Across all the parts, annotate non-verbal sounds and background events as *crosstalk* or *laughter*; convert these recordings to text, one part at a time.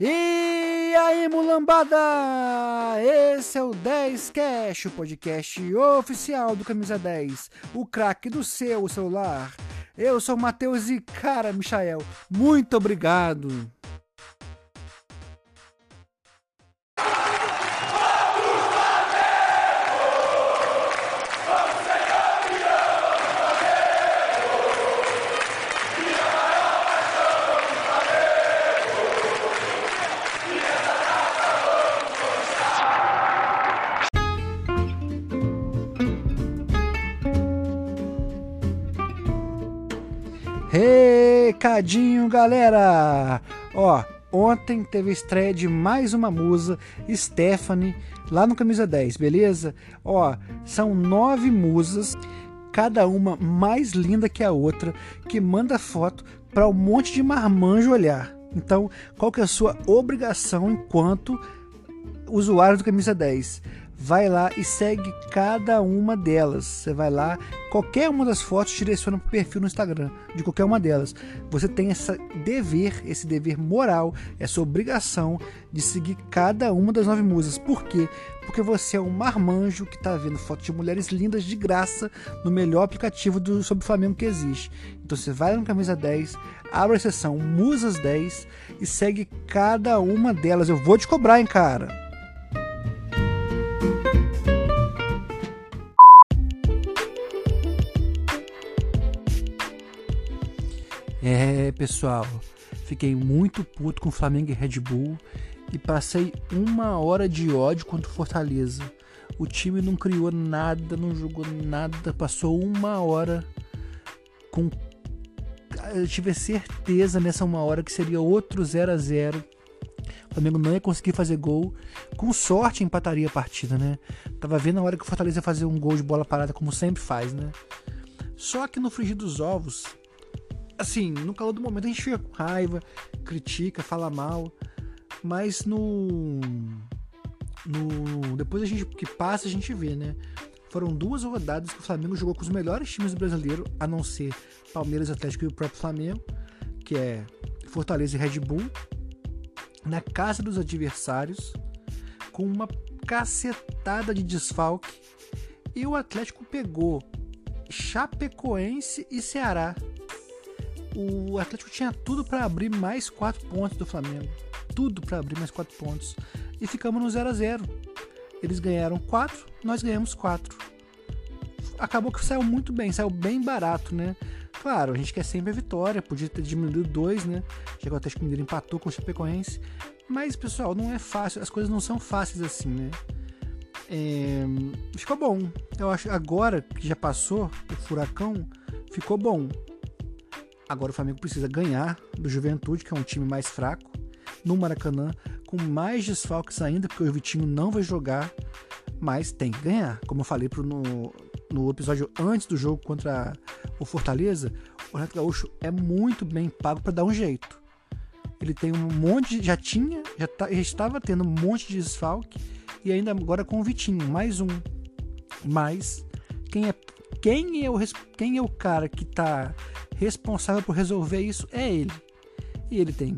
E aí, mulambada! Esse é o 10 Cash, o podcast oficial do Camisa 10, o craque do seu celular. Eu sou o Matheus e, cara, Michael, muito obrigado! Recadinho, galera! Ó, ontem teve a estreia de mais uma musa, Stephanie, lá no Camisa 10, beleza? Ó, são nove musas, cada uma mais linda que a outra, que manda foto para um monte de marmanjo olhar. Então, qual que é a sua obrigação enquanto usuário do Camisa 10? Vai lá e segue cada uma delas. Você vai lá, qualquer uma das fotos direciona para o perfil no Instagram de qualquer uma delas. Você tem esse dever, esse dever moral, essa obrigação de seguir cada uma das nove musas. Por quê? Porque você é um marmanjo que está vendo fotos de mulheres lindas de graça no melhor aplicativo do sobre o Flamengo que existe. Então você vai no Camisa 10, abre a seção Musas 10 e segue cada uma delas. Eu vou te cobrar, hein, cara. É, pessoal, fiquei muito puto com Flamengo e Red Bull e passei uma hora de ódio contra o Fortaleza. O time não criou nada, não jogou nada, passou uma hora com. Eu tive certeza nessa uma hora que seria outro 0 a 0 o Flamengo não ia conseguir fazer gol. Com sorte empataria a partida, né? Tava vendo a hora que o Fortaleza ia fazer um gol de bola parada, como sempre faz, né? Só que no frigir dos ovos, assim, no calor do momento a gente fica com raiva, critica, fala mal, mas no no depois a gente que passa a gente vê, né? Foram duas rodadas que o Flamengo jogou com os melhores times do brasileiro, a não ser Palmeiras, Atlético e o próprio Flamengo, que é Fortaleza e Red Bull, na casa dos adversários, com uma cacetada de desfalque, e o Atlético pegou Chapecoense e Ceará o Atlético tinha tudo para abrir mais quatro pontos do Flamengo. Tudo para abrir mais quatro pontos. E ficamos no 0 a 0 Eles ganharam quatro, nós ganhamos quatro. Acabou que saiu muito bem, saiu bem barato, né? Claro, a gente quer sempre a vitória, podia ter diminuído dois, né? Já que o Mineiro empatou com o Chapecoense. Mas, pessoal, não é fácil, as coisas não são fáceis assim, né? É, ficou bom. Eu acho agora que já passou o furacão, ficou bom. Agora o Flamengo precisa ganhar do Juventude, que é um time mais fraco, no Maracanã, com mais desfalques ainda, porque o Vitinho não vai jogar, mas tem que ganhar. Como eu falei pro, no, no episódio antes do jogo contra o Fortaleza, o Renato Gaúcho é muito bem pago para dar um jeito. Ele tem um monte, já tinha, já, tá, já estava tendo um monte de desfalque e ainda agora com o Vitinho, mais um. Mas quem é quem é o, quem é o cara que está responsável por resolver isso é ele. E ele tem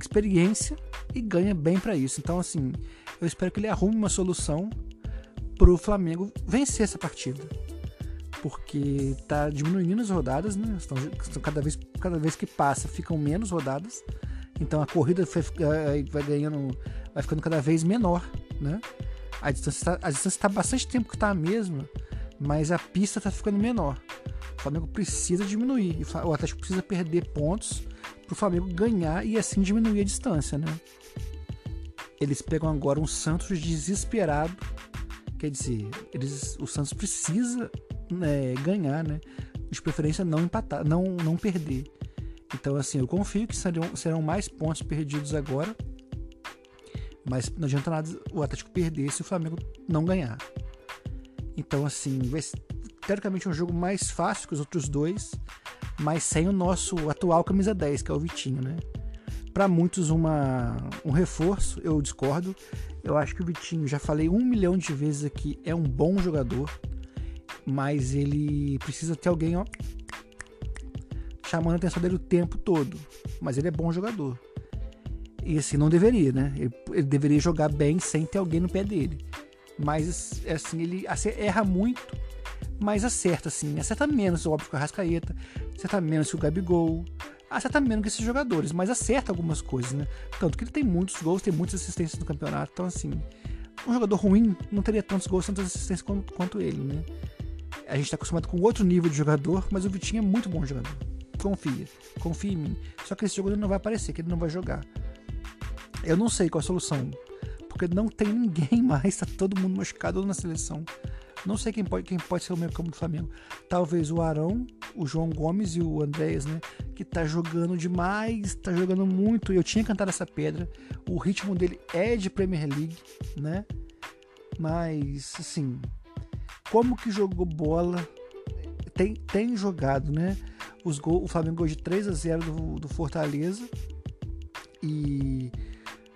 experiência e ganha bem para isso. Então, assim, eu espero que ele arrume uma solução para o Flamengo vencer essa partida. Porque tá diminuindo as rodadas, né? Estão, estão, cada, vez, cada vez que passa ficam menos rodadas. Então a corrida vai, vai ganhando, vai ficando cada vez menor, né? A distância está tá bastante tempo que está a mesma, mas a pista está ficando menor. O Flamengo precisa diminuir. O Atlético precisa perder pontos para o Flamengo ganhar e assim diminuir a distância, né? Eles pegam agora um Santos desesperado. Quer dizer, eles, o Santos precisa né, ganhar, né? De preferência não empatar, não, não perder. Então, assim, eu confio que serão, serão mais pontos perdidos agora. Mas não adianta nada o Atlético perder se o Flamengo não ganhar. Então, assim, vai ser, teoricamente um jogo mais fácil que os outros dois, mas sem o nosso atual camisa 10, que é o Vitinho, né? Para muitos, uma, um reforço, eu discordo. Eu acho que o Vitinho, já falei um milhão de vezes aqui, é um bom jogador, mas ele precisa ter alguém, ó, chamando a atenção dele o tempo todo. Mas ele é bom jogador. E assim, não deveria, né? Ele, ele, deveria jogar bem sem ter alguém no pé dele. Mas, assim, ele erra muito, mas acerta, assim. Acerta menos, óbvio, que o Arrascaeta, acerta menos que o Gabigol, acerta menos que esses jogadores, mas acerta algumas coisas, né? Tanto que ele tem muitos gols, tem muitas assistências no campeonato, então, assim, um jogador ruim não teria tantos gols, tantas assistências quanto, quanto ele, né? A gente está acostumado com outro nível de jogador, mas o Vitinho é muito bom jogador. Confia, confia em mim. Só que esse ele não vai aparecer, que ele não vai jogar. Eu não sei qual a solução, porque não tem ninguém *laughs* mais, tá todo mundo machucado na seleção. Não sei quem pode, quem pode ser o meio campo do Flamengo. Talvez o Arão, o João Gomes e o Andréas, né? Que tá jogando demais, tá jogando muito. Eu tinha cantado essa pedra. O ritmo dele é de Premier League, né? Mas, assim, como que jogou bola? Tem, tem jogado, né? Os gol, o Flamengo ganhou de 3 a 0 do, do Fortaleza. E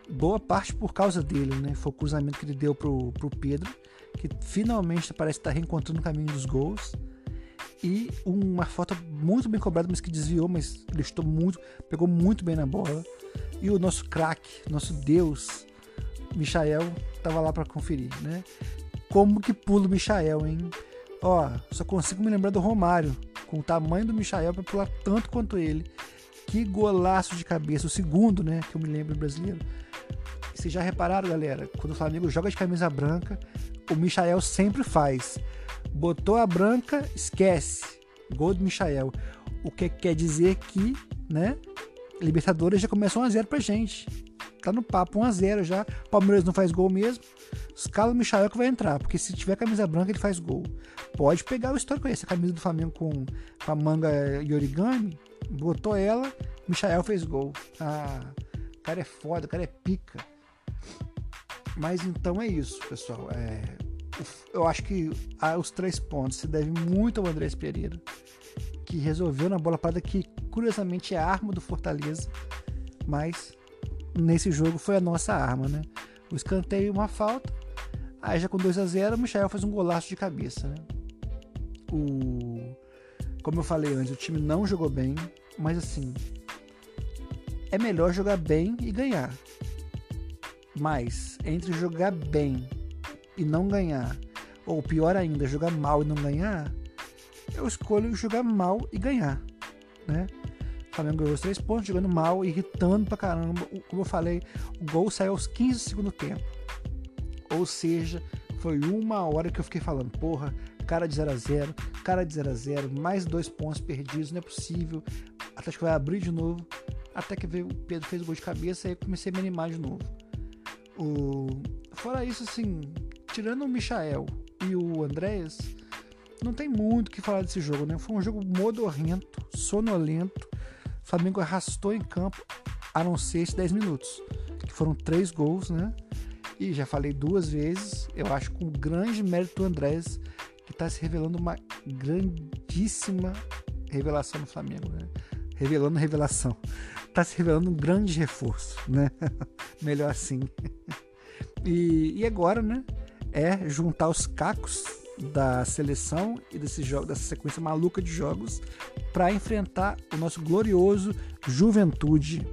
boa parte por causa dele, né? Foi o cruzamento que ele deu pro, pro Pedro, que finalmente parece estar reencontrando o caminho dos gols. E uma falta muito bem cobrada, mas que desviou, mas estou muito, pegou muito bem na bola. E o nosso craque, nosso Deus, Michael, estava lá para conferir, né? Como que pula o Michael, hein? Ó, só consigo me lembrar do Romário, com o tamanho do Michael para pular tanto quanto ele. Que golaço de cabeça, o segundo, né, que eu me lembro brasileiro. Vocês já repararam, galera? Quando o Flamengo joga de camisa branca, o Michael sempre faz. Botou a branca, esquece. Gol do Michael. O que quer dizer que, né? Libertadores já começou 1x0 pra gente. Tá no papo 1x0 já. Palmeiras não faz gol mesmo. Escala o Michael que vai entrar, porque se tiver camisa branca ele faz gol. Pode pegar o histórico aí, essa camisa do Flamengo com, com a manga e origami. Botou ela, Michael fez gol. Ah, o cara é foda, o cara é pica. Mas então é isso, pessoal. É, eu acho que os três pontos se devem muito ao Andrés Pereira, que resolveu na bola parada que curiosamente é a arma do Fortaleza, mas nesse jogo foi a nossa arma, né? O escanteio uma falta, aí já com 2 a 0 o Michel faz um golaço de cabeça, né? O como eu falei antes, o time não jogou bem, mas assim, é melhor jogar bem e ganhar. Mas entre jogar bem e não ganhar, ou pior ainda, jogar mal e não ganhar, eu escolho jogar mal e ganhar, né? O Flamengo ganhou os três pontos, jogando mal, irritando pra caramba. Como eu falei, o gol saiu aos 15 do segundo tempo. Ou seja, foi uma hora que eu fiquei falando, porra, cara de 0 a 0 cara de 0 a 0 mais dois pontos perdidos, não é possível. Até que vai abrir de novo. Até que veio, o Pedro fez o gol de cabeça e comecei a me animar de novo. O... Fora isso, assim, tirando o Michael e o Andréas, não tem muito o que falar desse jogo, né? Foi um jogo modorrento, sonolento. O Flamengo arrastou em campo, a não ser esses 10 minutos, que foram três gols, né? E já falei duas vezes, eu acho com grande mérito do Andrés, que está se revelando uma grandíssima revelação no Flamengo, né? Revelando revelação. Está se revelando um grande reforço, né? *laughs* Melhor assim. E, e agora, né? É juntar os cacos da seleção e desse jogo, dessa sequência maluca de jogos para enfrentar o nosso glorioso Juventude.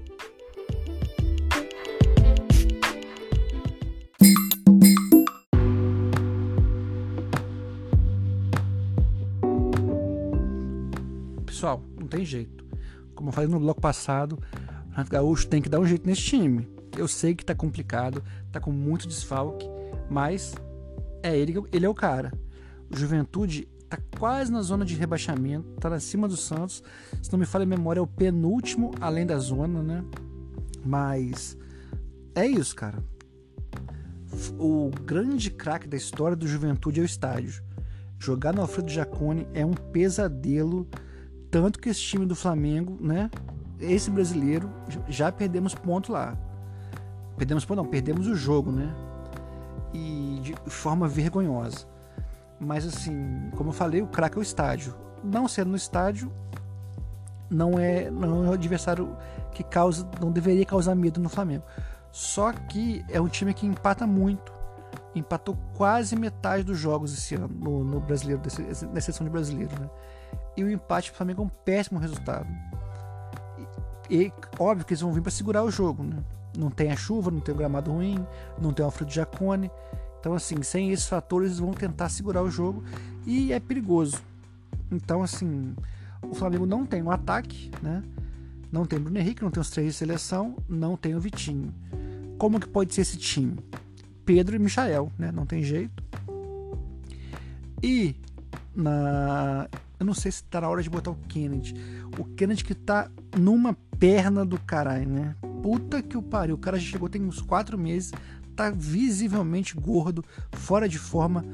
Pessoal, não tem jeito. Como eu falei no bloco passado, o Renato Gaúcho tem que dar um jeito nesse time. Eu sei que tá complicado, tá com muito desfalque, mas é ele, ele é o cara. O Juventude tá quase na zona de rebaixamento, tá acima do Santos. Se não me falha a memória, é o penúltimo além da zona, né? Mas é isso, cara. O grande craque da história do Juventude é o estádio. Jogar no Alfredo Jacone é um pesadelo, tanto que esse time do Flamengo, né? Esse brasileiro já perdemos ponto lá. Perdemos, não, perdemos o jogo, né? E de forma vergonhosa. Mas assim, como eu falei, o craque é o estádio. Não sendo no estádio, não é, não é o adversário que causa, não deveria causar medo no Flamengo. Só que é um time que empata muito. Empatou quase metade dos jogos esse ano no, no brasileiro, na seleção de brasileiro, né? E o empate do Flamengo é um péssimo resultado. E, e óbvio que eles vão vir para segurar o jogo, né? Não tem a chuva, não tem o gramado ruim, não tem o Alfredo Jacone. Então, assim, sem esses fatores, eles vão tentar segurar o jogo e é perigoso. Então, assim, o Flamengo não tem um ataque, né? Não tem Bruno Henrique, não tem os três de seleção, não tem o Vitinho. Como que pode ser esse time? Pedro e Michael, né? Não tem jeito. E na eu não sei se tá na hora de botar o Kennedy. O Kennedy que tá numa perna do caralho, né? Puta que o pariu. O cara já chegou tem uns quatro meses, tá visivelmente gordo, fora de forma.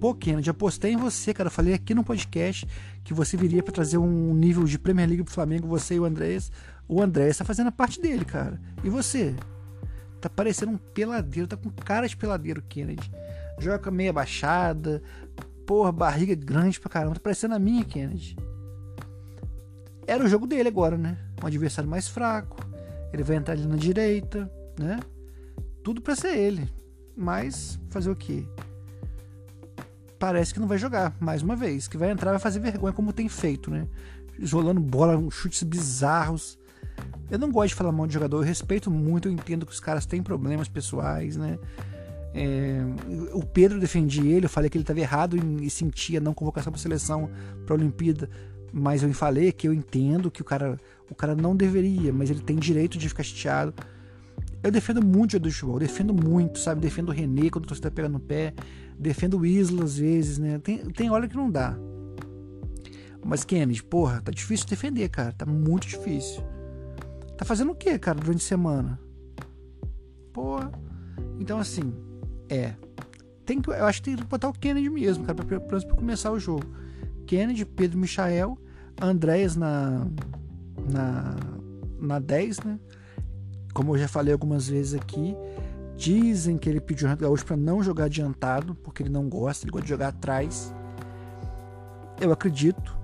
Pô, Kennedy, apostei em você, cara. Falei aqui no podcast que você viria para trazer um nível de Premier League pro Flamengo, você e o Andrés. O Andrés tá fazendo a parte dele, cara. E você? Tá parecendo um peladeiro, tá com cara de peladeiro, Kennedy. Joga meia baixada, porra, barriga grande pra caramba. Tá parecendo a minha, Kennedy. Era o jogo dele agora, né? Um adversário mais fraco. Ele vai entrar ali na direita, né? Tudo pra ser ele. Mas, fazer o quê? Parece que não vai jogar, mais uma vez. Que vai entrar vai fazer vergonha, como tem feito, né? Isolando bola, chutes bizarros. Eu não gosto de falar mal de jogador, eu respeito muito, eu entendo que os caras têm problemas pessoais, né? É, o Pedro defendia ele, eu falei que ele estava errado e sentia não convocação para seleção para a Olimpíada, mas eu falei que eu entendo que o cara, o cara não deveria, mas ele tem direito de ficar chateado. Eu defendo muito o de futebol, defendo muito, sabe? Defendo o René quando você está pegando no pé, defendo o Isla às vezes, né? Tem, tem hora que não dá. Mas Kennedy, porra, tá difícil defender, cara, tá muito difícil. Tá fazendo o que, cara, durante a semana? Porra. Então, assim, é. Tem que, eu acho que tem que botar o Kennedy mesmo, cara, pra, pra, começar o jogo. Kennedy, Pedro Michael, Andréas na, na, na 10, né? Como eu já falei algumas vezes aqui, dizem que ele pediu o Renato Gaúcho para não jogar adiantado, porque ele não gosta, ele gosta de jogar atrás. Eu acredito,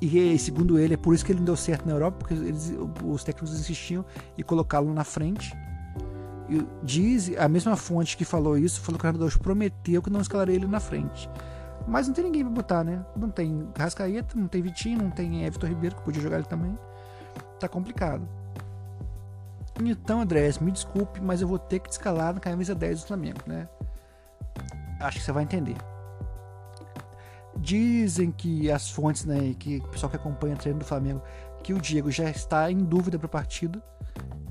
e segundo ele, é por isso que ele não deu certo na Europa, porque eles, os técnicos insistiam em colocá-lo na frente. E diz a mesma fonte que falou isso, falou que o Renato prometeu que não escalaria ele na frente. Mas não tem ninguém pra botar, né? Não tem Rascaeta, não tem Vitinho, não tem Everton Ribeiro, que podia jogar ele também. Tá complicado. Então, Andrés, me desculpe, mas eu vou ter que escalar na camisa 10 do Flamengo, né? Acho que você vai entender. Dizem que as fontes, né, que o pessoal que acompanha o treino do Flamengo, que o Diego já está em dúvida para a partida,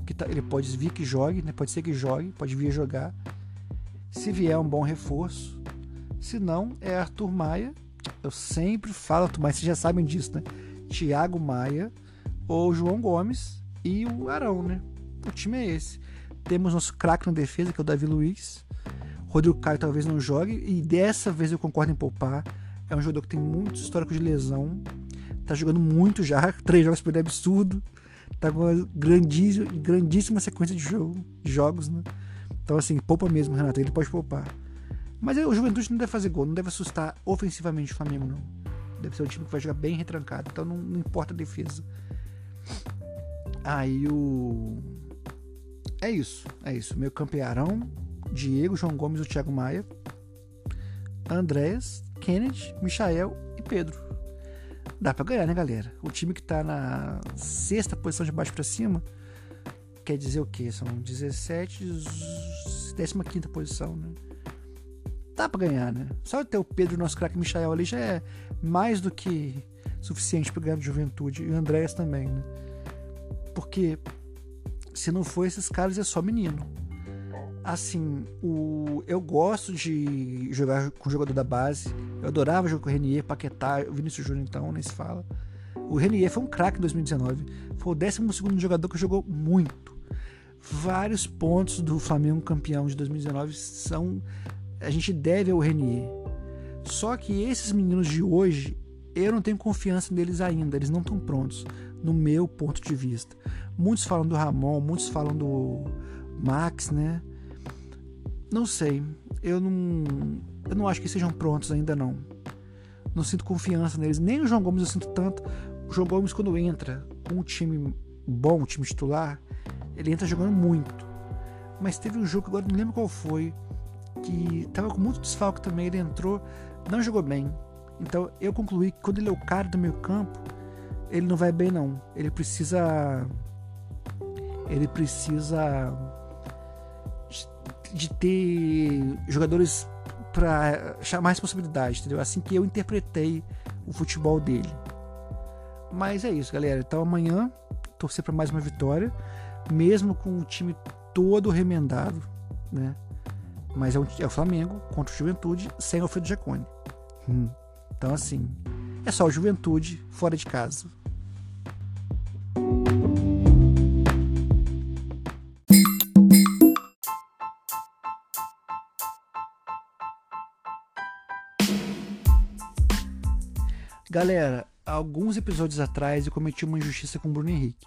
que tá, ele pode vir que jogue, né, pode ser que jogue, pode vir jogar. Se vier um bom reforço, se não é Arthur Maia. Eu sempre falo Arthur Maia, vocês já sabem disso, né? Thiago Maia ou João Gomes e o Arão, né? O time é esse. Temos nosso craque na defesa, que é o Davi Luiz. Rodrigo Caio talvez não jogue e dessa vez eu concordo em poupar. É um jogador que tem muito histórico de lesão. Tá jogando muito já. *laughs* Três jogos por ele é absurdo. Tá com uma grandíssima, sequência de, jogo, de jogos, né? Então, assim, poupa mesmo, Renato. Ele pode poupar. Mas o Juventude não deve fazer gol, não deve assustar ofensivamente o Flamengo, não. Deve ser um time que vai jogar bem retrancado. Então não, não importa a defesa. Aí o. É isso. É isso. Meu campearão. Diego, João Gomes o Thiago Maia. Andréas, Kennedy, Michael e Pedro. Dá pra ganhar, né, galera? O time que tá na sexta posição de baixo para cima quer dizer o quê? São 17, 15 posição, né? Dá pra ganhar, né? Só ter o Pedro, nosso craque Michael ali já é mais do que suficiente para ganhar de juventude. E o Andréas também, né? Porque se não for esses caras, é só menino assim, o, eu gosto de jogar com o jogador da base. Eu adorava jogar com o Renier, Paquetá, o Vinícius Júnior então, nem se fala. O Renier foi um craque em 2019. Foi o 12 jogador que jogou muito. Vários pontos do Flamengo campeão de 2019 são. A gente deve ao Renier. Só que esses meninos de hoje, eu não tenho confiança neles ainda. Eles não estão prontos, no meu ponto de vista. Muitos falam do Ramon, muitos falam do Max, né? Não sei. Eu não, eu não acho que sejam prontos ainda não. Não sinto confiança neles. Nem o João Gomes eu sinto tanto. O João Gomes quando entra com um time bom, um time titular, ele entra jogando muito. Mas teve um jogo agora não lembro qual foi, que tava com muito desfalque também, ele entrou, não jogou bem. Então eu concluí que quando ele é o cara do meio campo, ele não vai bem não. Ele precisa ele precisa de ter jogadores para chamar responsabilidade, entendeu? Assim que eu interpretei o futebol dele. Mas é isso, galera. Então amanhã torcer para mais uma vitória, mesmo com o time todo remendado, né? Mas é o, é o Flamengo contra o Juventude sem Alfredo Jacone. Hum. Então assim, é só o Juventude fora de casa. Galera, alguns episódios atrás eu cometi uma injustiça com o Bruno Henrique.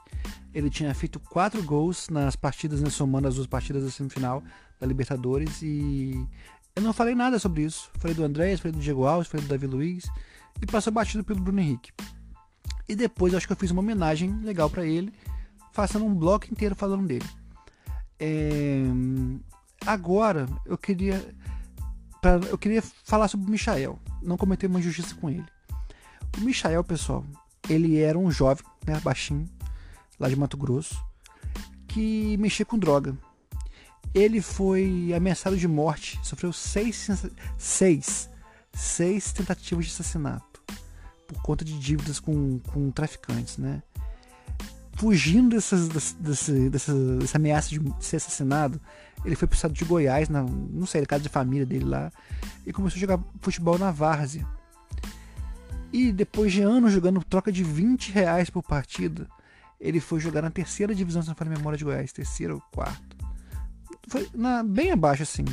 Ele tinha feito quatro gols nas partidas, né, somando as duas partidas da semifinal da Libertadores e eu não falei nada sobre isso. Falei do Andrés, falei do Diego Alves, falei do Davi Luiz e passou batido pelo Bruno Henrique. E depois acho que eu fiz uma homenagem legal para ele, fazendo um bloco inteiro falando dele. É... Agora eu queria pra... eu queria falar sobre o Michael, não cometer uma injustiça com ele. O Michael, pessoal, ele era um jovem, né, baixinho, lá de Mato Grosso, que mexia com droga. Ele foi ameaçado de morte, sofreu seis, seis, seis tentativas de assassinato por conta de dívidas com, com traficantes, né? Fugindo dessas, dessa, dessa, dessa ameaça de ser assassinado, ele foi pro estado de Goiás, na, não sei, casa de família dele lá, e começou a jogar futebol na várzea e depois de anos jogando troca de 20 reais por partida, ele foi jogar na terceira divisão, se não for memória de Goiás, terceira ou quarta. Foi na, bem abaixo, assim.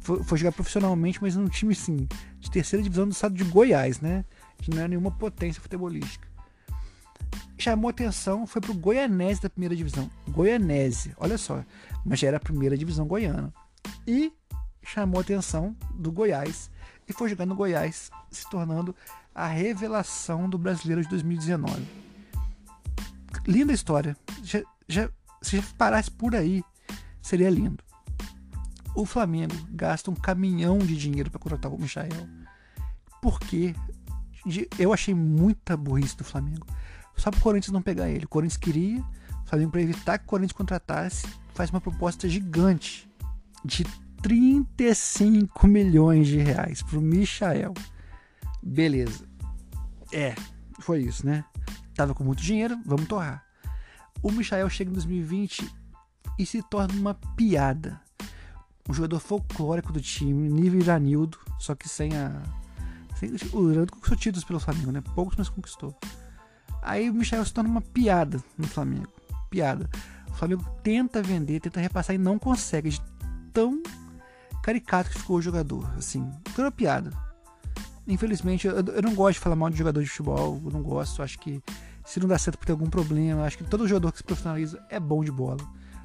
Foi, foi, jogar profissionalmente, mas num time, assim, de terceira divisão do estado de Goiás, né? Que não é nenhuma potência futebolística. Chamou atenção, foi pro Goianese da primeira divisão. Goianese, olha só. Mas já era a primeira divisão goiana. E chamou atenção do Goiás. E foi jogar no Goiás, se tornando a revelação do brasileiro de 2019. Linda história. Já, já, se já parasse por aí, seria lindo. O Flamengo gasta um caminhão de dinheiro para contratar o Michael. Porque eu achei muita burrice do Flamengo. Só para o Corinthians não pegar ele. O Corinthians queria, o Flamengo para evitar que o Corinthians contratasse, faz uma proposta gigante de 35 milhões de reais para o Michael. Beleza. É, foi isso, né? Tava com muito dinheiro, vamos torrar. O Michael chega em 2020 e se torna uma piada. Um jogador folclórico do time, nível Iranildo, só que sem a. Sem, o Iranildo conquistou títulos pelo Flamengo, né? Poucos, mas conquistou. Aí o Michael se torna uma piada no Flamengo. Piada. O Flamengo tenta vender, tenta repassar e não consegue. De tão caricato que ficou o jogador. Assim, toda piada infelizmente, eu, eu, não gosto de falar mal de jogador de futebol, eu não gosto, acho que se não dá certo por ter algum problema, acho que todo jogador que se profissionaliza é bom de bola.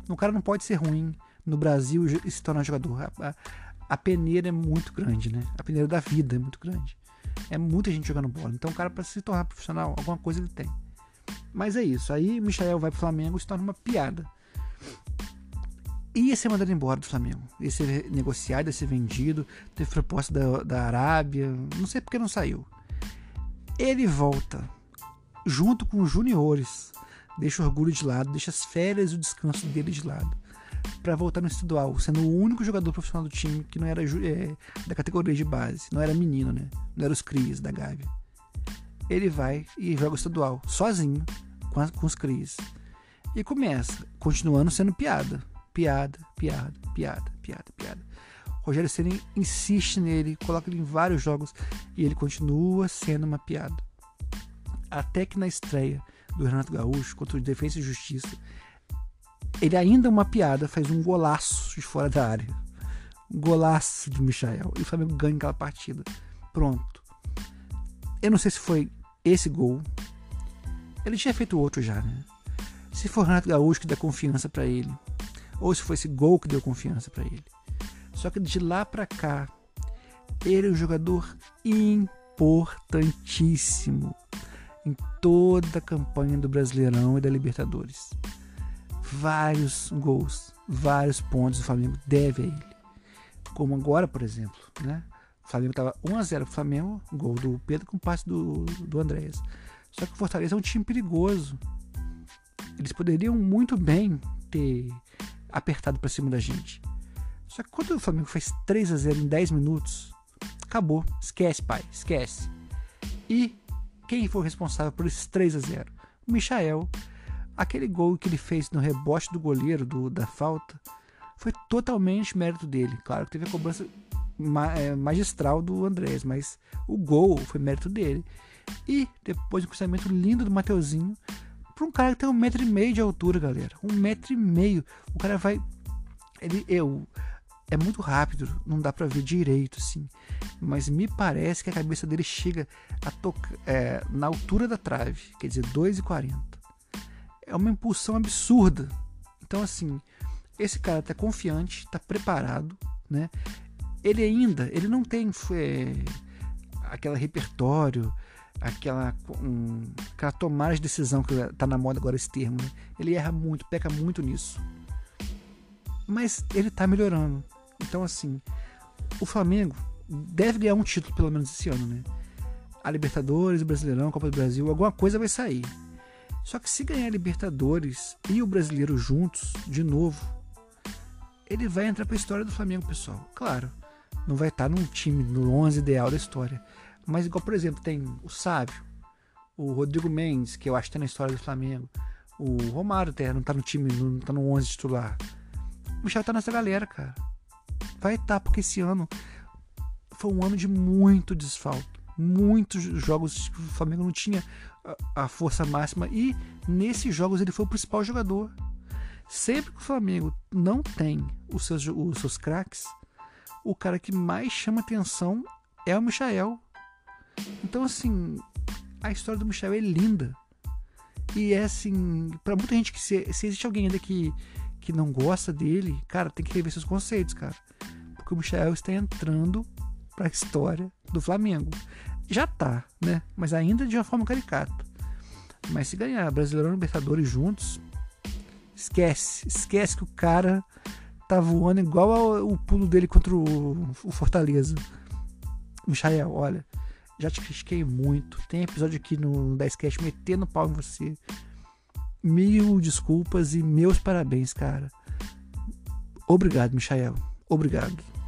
Um cara não pode ser ruim no Brasil e se tornar jogador. A, a, a, peneira é muito grande, né? A peneira da vida é muito grande. É muita gente jogando bola. Então o cara, para se tornar profissional, alguma coisa ele tem. Mas é isso. Aí Michael vai pro Flamengo e se torna uma piada ia ser mandado embora do Flamengo. Ia ser negociado, ia ser vendido. Teve proposta da, da Arábia. Não sei porque não saiu. Ele volta junto com os juniores. Deixa o orgulho de lado, deixa as férias e o descanso dele de lado. para voltar no estadual, sendo o único jogador profissional do time que não era é, da categoria de base. Não era menino, né? Não era os Cris da Gávea. Ele vai e joga o estadual, sozinho, com, com os Cris. E começa, continuando sendo piada piada, piada, piada, piada, piada. Rogério Ceni insiste nele, coloca ele em vários jogos e ele continua sendo uma piada. Até que na estreia do Renato Gaúcho contra o Defesa e Justiça, ele ainda é uma piada, faz um golaço de fora da área. Um golaço de Michael. E o Flamengo ganha aquela partida. Pronto. Eu não sei se foi esse gol. Ele tinha feito outro já, né? Se for Renato Gaúcho que dá confiança para ele, ou se foi esse gol que deu confiança para ele. Só que de lá para cá, ele é um jogador importantíssimo em toda a campanha do Brasileirão e da Libertadores. Vários gols, vários pontos o Flamengo deve a ele. Como agora, por exemplo, né? O Flamengo estava 1x0 pro Flamengo, gol do Pedro com passe do, do Andréas. Só que o Fortaleza é um time perigoso. Eles poderiam muito bem ter apertado para cima da gente. Só que quando o Flamengo fez 3 a 0 em 10 minutos, acabou. Esquece, pai, esquece. E quem foi responsável por esses 3 a 0? O Michael. Aquele gol que ele fez no rebote do goleiro do, da falta foi totalmente mérito dele. Claro que teve a cobrança é, magistral do Andrés, mas o gol foi mérito dele. E depois um cruzamento lindo do Mateuzinho para um cara que tem um metro e meio de altura, galera. Um metro e meio. O cara vai. Ele, eu, é muito rápido, não dá para ver direito, assim. Mas me parece que a cabeça dele chega a tocar é, na altura da trave, quer dizer, 2,40. É uma impulsão absurda. Então, assim, esse cara tá confiante, tá preparado, né? Ele ainda, ele não tem é, aquele repertório, aquela, um, aquela tomada de decisão que tá na moda agora esse termo, né? Ele erra muito, peca muito nisso. Mas ele tá melhorando. Então, assim, o Flamengo deve ganhar um título pelo menos esse ano, né? A Libertadores, o Brasileirão, a Copa do Brasil, alguma coisa vai sair. Só que se ganhar a Libertadores e o Brasileiro juntos, de novo, ele vai entrar para a história do Flamengo, pessoal. Claro, não vai estar num time, no 11 ideal da história. Mas igual, por exemplo, tem o Sábio, o Rodrigo Mendes, que eu acho que está na história do Flamengo. O Romário até não está no time, não está no 11 titular. O Michel está nessa galera, cara. Vai estar, tá, porque esse ano foi um ano de muito desfalto. Muitos jogos que o Flamengo não tinha a força máxima e nesses jogos ele foi o principal jogador. Sempre que o Flamengo não tem os seus, os seus craques, o cara que mais chama atenção é o Michael. Então, assim, a história do Michael é linda. E é assim, para muita gente que se, se, existe alguém ainda que, que não gosta dele, cara, tem que rever seus conceitos, cara. Porque o Michael está entrando para a história do Flamengo. Já tá, né? Mas ainda de uma forma caricata. Mas se ganhar Brasileirão e Libertadores juntos, Esquece, esquece que o cara tá voando igual ao, o pulo dele contra o, o Fortaleza. Michael, olha, já te critiquei muito. Tem episódio aqui no 10cast metendo pau em você. Mil desculpas e meus parabéns, cara. Obrigado, Michael. Obrigado.